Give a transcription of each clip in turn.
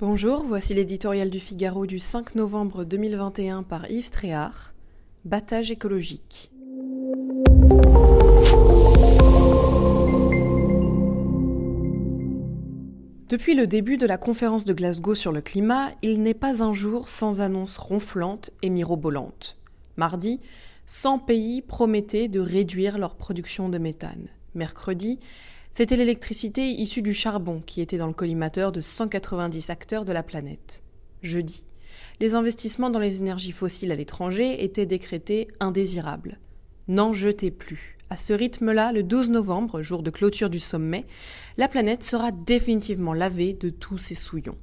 Bonjour, voici l'éditorial du Figaro du 5 novembre 2021 par Yves Tréhard. Battage écologique. Depuis le début de la conférence de Glasgow sur le climat, il n'est pas un jour sans annonces ronflantes et mirobolantes. Mardi, 100 pays promettaient de réduire leur production de méthane. Mercredi, c'était l'électricité issue du charbon qui était dans le collimateur de 190 acteurs de la planète. Jeudi, les investissements dans les énergies fossiles à l'étranger étaient décrétés indésirables. N'en jetez plus. À ce rythme-là, le 12 novembre, jour de clôture du sommet, la planète sera définitivement lavée de tous ses souillons.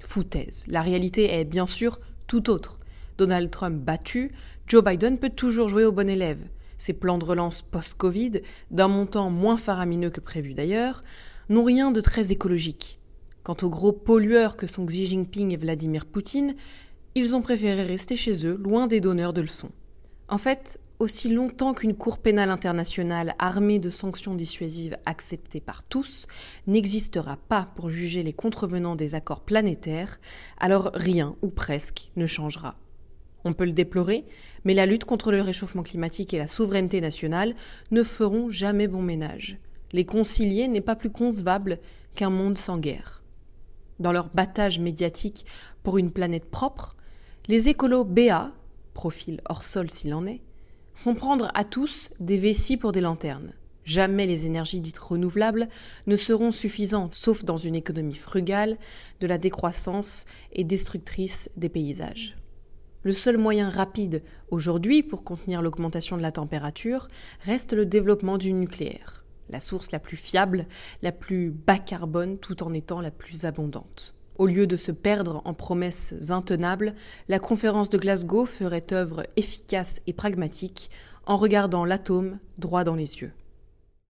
Foutaise. La réalité est bien sûr tout autre. Donald Trump battu, Joe Biden peut toujours jouer au bon élève. Ces plans de relance post-Covid, d'un montant moins faramineux que prévu d'ailleurs, n'ont rien de très écologique. Quant aux gros pollueurs que sont Xi Jinping et Vladimir Poutine, ils ont préféré rester chez eux, loin des donneurs de leçons. En fait, aussi longtemps qu'une Cour pénale internationale armée de sanctions dissuasives acceptées par tous n'existera pas pour juger les contrevenants des accords planétaires, alors rien, ou presque, ne changera. On peut le déplorer, mais la lutte contre le réchauffement climatique et la souveraineté nationale ne feront jamais bon ménage. Les concilier n'est pas plus concevable qu'un monde sans guerre. Dans leur battage médiatique pour une planète propre, les écolos BA, profil hors sol s'il en est, font prendre à tous des vessies pour des lanternes. Jamais les énergies dites renouvelables ne seront suffisantes, sauf dans une économie frugale, de la décroissance et destructrice des paysages. Le seul moyen rapide aujourd'hui pour contenir l'augmentation de la température reste le développement du nucléaire, la source la plus fiable, la plus bas carbone tout en étant la plus abondante. Au lieu de se perdre en promesses intenables, la conférence de Glasgow ferait œuvre efficace et pragmatique en regardant l'atome droit dans les yeux.